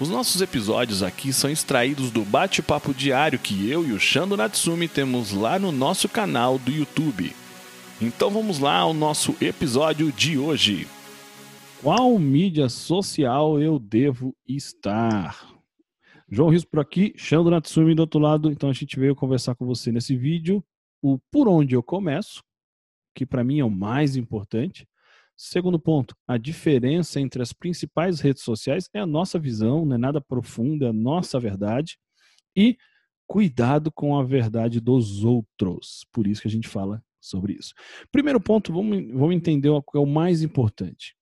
Os nossos episódios aqui são extraídos do bate-papo diário que eu e o Shando Natsumi temos lá no nosso canal do YouTube. Então vamos lá ao nosso episódio de hoje. Qual mídia social eu devo estar? João Rios por aqui, Shando Natsumi do outro lado. Então a gente veio conversar com você nesse vídeo o por onde eu começo, que para mim é o mais importante Segundo ponto, a diferença entre as principais redes sociais é a nossa visão, não é nada profunda, é a nossa verdade. E cuidado com a verdade dos outros. Por isso que a gente fala sobre isso. Primeiro ponto, vamos, vamos entender o que é o mais importante.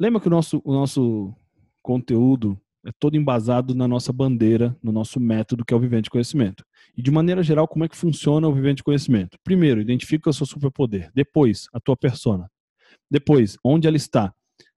Lembra que o nosso, o nosso conteúdo é todo embasado na nossa bandeira, no nosso método, que é o Vivente Conhecimento. E de maneira geral, como é que funciona o Vivente Conhecimento? Primeiro, identifica o seu superpoder. Depois, a tua persona. Depois, onde ela está.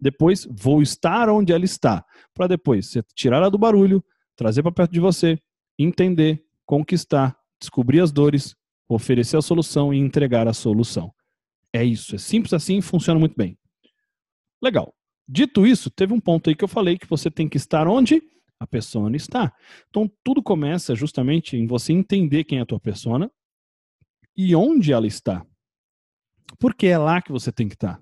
Depois, vou estar onde ela está. Para depois, você tirar ela do barulho, trazer para perto de você, entender, conquistar, descobrir as dores, oferecer a solução e entregar a solução. É isso. É simples assim e funciona muito bem. Legal. Dito isso, teve um ponto aí que eu falei que você tem que estar onde a persona está. Então, tudo começa justamente em você entender quem é a tua persona e onde ela está. Porque é lá que você tem que estar.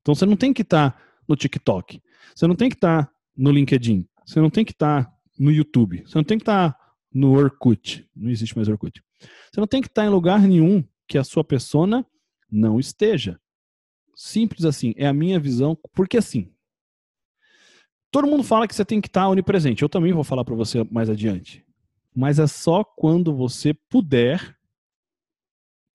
Então, você não tem que estar no TikTok. Você não tem que estar no LinkedIn. Você não tem que estar no YouTube. Você não tem que estar no Orkut. Não existe mais Orkut. Você não tem que estar em lugar nenhum que a sua persona não esteja. Simples assim, é a minha visão, porque assim, todo mundo fala que você tem que estar onipresente. Eu também vou falar para você mais adiante. Mas é só quando você puder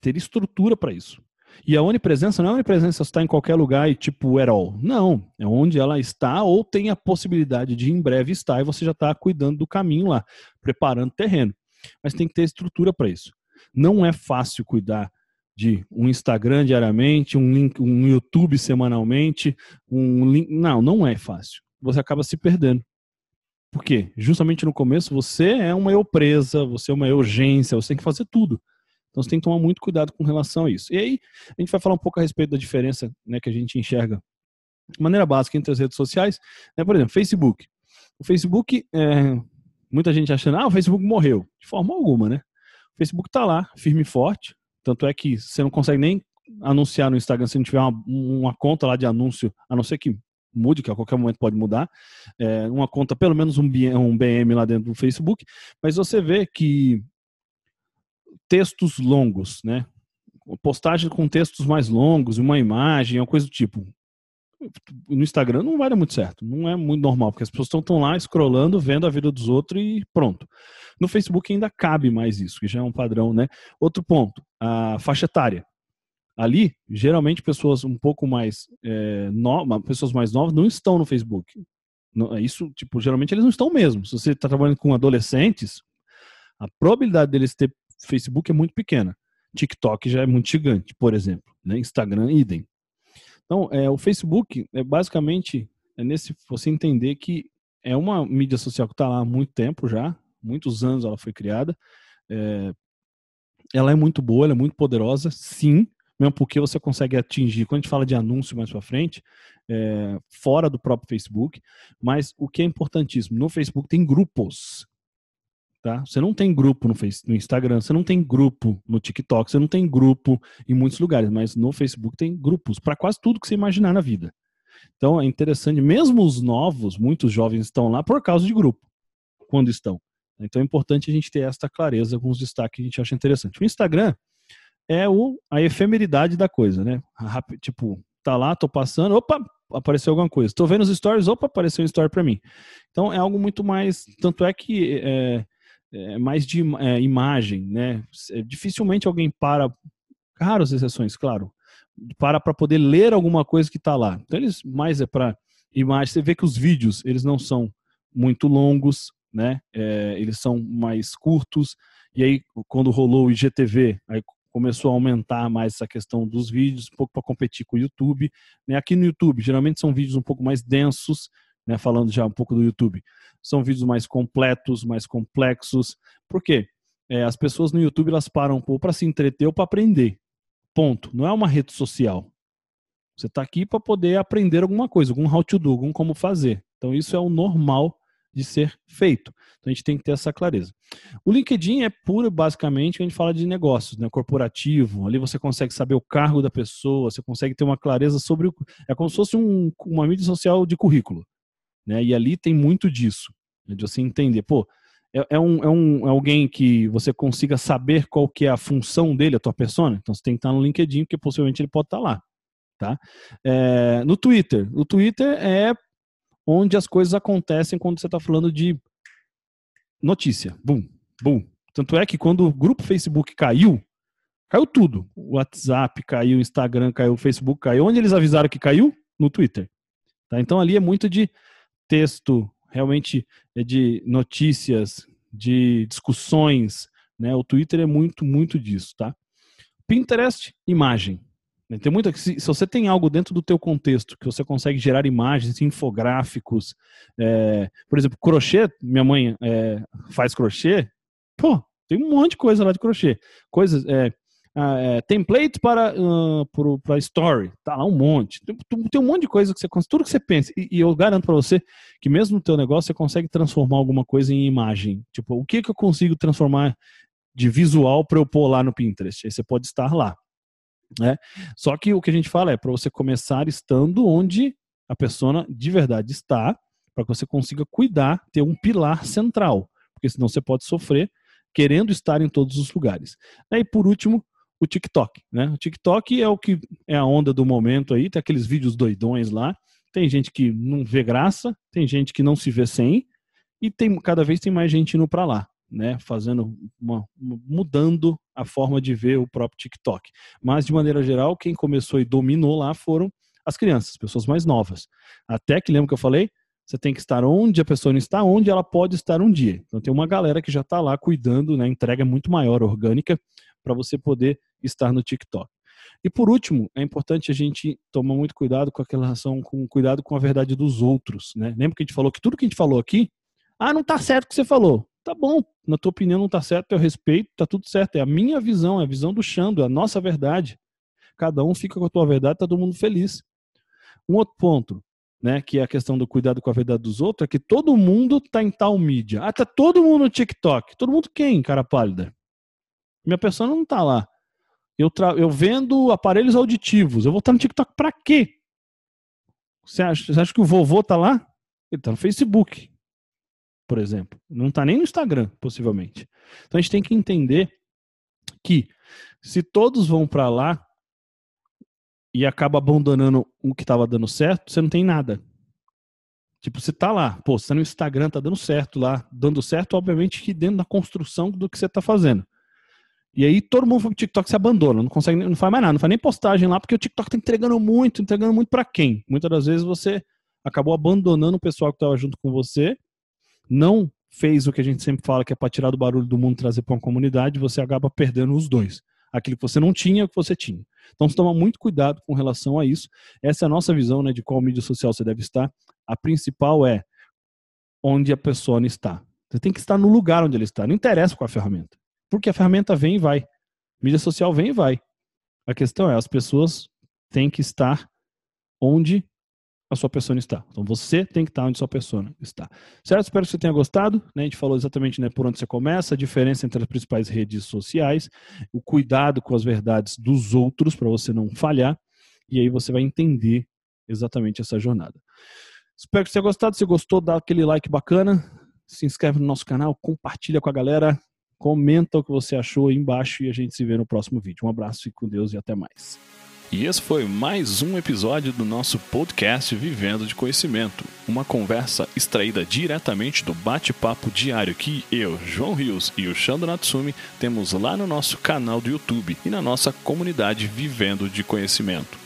ter estrutura para isso. E a onipresença não é onipresença estar em qualquer lugar e tipo all. Não, é onde ela está ou tem a possibilidade de em breve estar e você já está cuidando do caminho lá, preparando terreno. Mas tem que ter estrutura para isso. Não é fácil cuidar de um Instagram diariamente, um, link, um YouTube semanalmente, um link. Não, não é fácil. Você acaba se perdendo. Por quê? Justamente no começo você é uma eu presa, você é uma urgência, você tem que fazer tudo. Então você tem que tomar muito cuidado com relação a isso. E aí a gente vai falar um pouco a respeito da diferença né, que a gente enxerga de maneira básica entre as redes sociais. Né, por exemplo, Facebook. O Facebook, é, muita gente achando, ah, o Facebook morreu. De forma alguma, né? O Facebook está lá, firme e forte, tanto é que você não consegue nem anunciar no Instagram se não tiver uma, uma conta lá de anúncio, a não ser que mude, que a qualquer momento pode mudar, é, uma conta, pelo menos um BM, um BM lá dentro do Facebook, mas você vê que textos longos, né? Postagem com textos mais longos, uma imagem, uma coisa do tipo. No Instagram não vai dar muito certo, não é muito normal, porque as pessoas estão lá scrollando, vendo a vida dos outros e pronto. No Facebook ainda cabe mais isso, que já é um padrão, né? Outro ponto, a faixa etária. Ali, geralmente, pessoas um pouco mais é, no... pessoas mais novas não estão no Facebook. É isso, tipo, geralmente eles não estão mesmo. Se você está trabalhando com adolescentes, a probabilidade deles ter Facebook é muito pequena. TikTok já é muito gigante, por exemplo. Né? Instagram, idem. Então, é, o Facebook é basicamente é nesse você entender que é uma mídia social que está lá há muito tempo já, muitos anos ela foi criada. É, ela é muito boa, ela é muito poderosa, sim, mesmo porque você consegue atingir, quando a gente fala de anúncio mais para frente, é, fora do próprio Facebook, mas o que é importantíssimo, no Facebook tem grupos, tá? Você não tem grupo no, face, no Instagram, você não tem grupo no TikTok, você não tem grupo em muitos lugares, mas no Facebook tem grupos para quase tudo que você imaginar na vida. Então é interessante, mesmo os novos, muitos jovens estão lá por causa de grupo, quando estão. Então é importante a gente ter esta clareza com os destaques que a gente acha interessante. O Instagram é o, a efemeridade da coisa, né? Tipo, tá lá, tô passando, opa, apareceu alguma coisa. Tô vendo os stories, opa, apareceu um story para mim. Então é algo muito mais, tanto é que é, é mais de é, imagem, né? É, dificilmente alguém para, raras exceções, claro, para para poder ler alguma coisa que está lá. Então eles mais é para imagem. Você vê que os vídeos eles não são muito longos, né? É, eles são mais curtos E aí, quando rolou o IGTV, aí começou a aumentar mais essa questão dos vídeos, um pouco para competir com o YouTube. Né? Aqui no YouTube, geralmente são vídeos um pouco mais densos, né? falando já um pouco do YouTube. São vídeos mais completos, mais complexos. Por quê? É, as pessoas no YouTube elas param um para se entreter ou para aprender. Ponto. Não é uma rede social. Você está aqui para poder aprender alguma coisa, algum how to do, algum como fazer. Então isso é o normal de ser feito. Então a gente tem que ter essa clareza. O LinkedIn é puro, basicamente, a gente fala de negócios, né? Corporativo. Ali você consegue saber o cargo da pessoa, você consegue ter uma clareza sobre o. É como se fosse um, uma mídia social de currículo. Né? E ali tem muito disso. Né? De você entender, pô, é, é, um, é, um, é alguém que você consiga saber qual que é a função dele, a tua persona. Então você tem que estar no LinkedIn, porque possivelmente ele pode estar lá. Tá? É, no Twitter. O Twitter é onde as coisas acontecem quando você está falando de notícia. Bum, bum. Tanto é que quando o grupo Facebook caiu, caiu tudo. O WhatsApp caiu, o Instagram caiu, o Facebook caiu. Onde eles avisaram que caiu? No Twitter. Tá? Então ali é muito de texto, realmente é de notícias, de discussões. Né? O Twitter é muito, muito disso. Tá? Pinterest, imagem. Né, tem muita, se, se, você tem algo dentro do teu contexto que você consegue gerar imagens, infográficos, é, por exemplo, crochê, minha mãe é, faz crochê, pô, tem um monte de coisa lá de crochê. Coisas, é, é, template para, uh, para story, tá lá um monte. Tem, tem, um monte de coisa que você tudo que você pensa. E, e eu garanto para você que mesmo no teu negócio você consegue transformar alguma coisa em imagem. Tipo, o que, que eu consigo transformar de visual para eu pôr lá no Pinterest? Aí você pode estar lá. Né? Só que o que a gente fala é para você começar estando onde a pessoa de verdade está, para que você consiga cuidar, ter um pilar central, porque senão você pode sofrer querendo estar em todos os lugares. E por último, o TikTok. Né? O TikTok é o que é a onda do momento aí, tem aqueles vídeos doidões lá. Tem gente que não vê graça, tem gente que não se vê sem, e tem cada vez tem mais gente indo para lá né, fazendo uma, mudando a forma de ver o próprio TikTok. Mas de maneira geral, quem começou e dominou lá foram as crianças, as pessoas mais novas. Até que lembra que eu falei, você tem que estar onde a pessoa não está, onde ela pode estar um dia. Então tem uma galera que já está lá cuidando, né, entrega muito maior, orgânica, para você poder estar no TikTok. E por último, é importante a gente tomar muito cuidado com aquela relação, com cuidado com a verdade dos outros, né? Lembra que a gente falou que tudo que a gente falou aqui, ah, não está certo o que você falou tá bom, na tua opinião não tá certo, eu respeito, tá tudo certo. É a minha visão, é a visão do Xando, é a nossa verdade. Cada um fica com a tua verdade, tá todo mundo feliz. Um outro ponto, né, que é a questão do cuidado com a verdade dos outros, é que todo mundo tá em tal mídia. Ah, tá todo mundo no TikTok. Todo mundo quem, cara pálida? Minha pessoa não tá lá. Eu, tra... eu vendo aparelhos auditivos. Eu vou estar no TikTok para quê? Você acha, você acha que o vovô tá lá? Ele tá no Facebook por exemplo. Não está nem no Instagram, possivelmente. Então a gente tem que entender que se todos vão para lá e acaba abandonando o que estava dando certo, você não tem nada. Tipo, você tá lá, pô, você tá no Instagram, tá dando certo lá, dando certo, obviamente que dentro da construção do que você tá fazendo. E aí todo mundo pro TikTok se abandona, não consegue, não faz mais nada, não faz nem postagem lá, porque o TikTok tá entregando muito, entregando muito para quem? Muitas das vezes você acabou abandonando o pessoal que estava junto com você não fez o que a gente sempre fala, que é para tirar do barulho do mundo trazer para uma comunidade, você acaba perdendo os dois. Aquilo que você não tinha, o que você tinha. Então, você toma muito cuidado com relação a isso. Essa é a nossa visão né, de qual mídia social você deve estar. A principal é onde a pessoa está. Você tem que estar no lugar onde ele está. Não interessa com a ferramenta. Porque a ferramenta vem e vai. mídia social vem e vai. A questão é, as pessoas têm que estar onde a sua persona está. Então você tem que estar onde a sua persona está. Certo? Espero que você tenha gostado. Né? A gente falou exatamente né, por onde você começa, a diferença entre as principais redes sociais, o cuidado com as verdades dos outros para você não falhar. E aí você vai entender exatamente essa jornada. Espero que você tenha gostado. Se gostou, dá aquele like bacana. Se inscreve no nosso canal, compartilha com a galera, comenta o que você achou aí embaixo e a gente se vê no próximo vídeo. Um abraço, fique com Deus e até mais. E esse foi mais um episódio do nosso podcast Vivendo de Conhecimento, uma conversa extraída diretamente do bate-papo diário que eu, João Rios e o Shando Natsumi temos lá no nosso canal do YouTube e na nossa comunidade Vivendo de Conhecimento.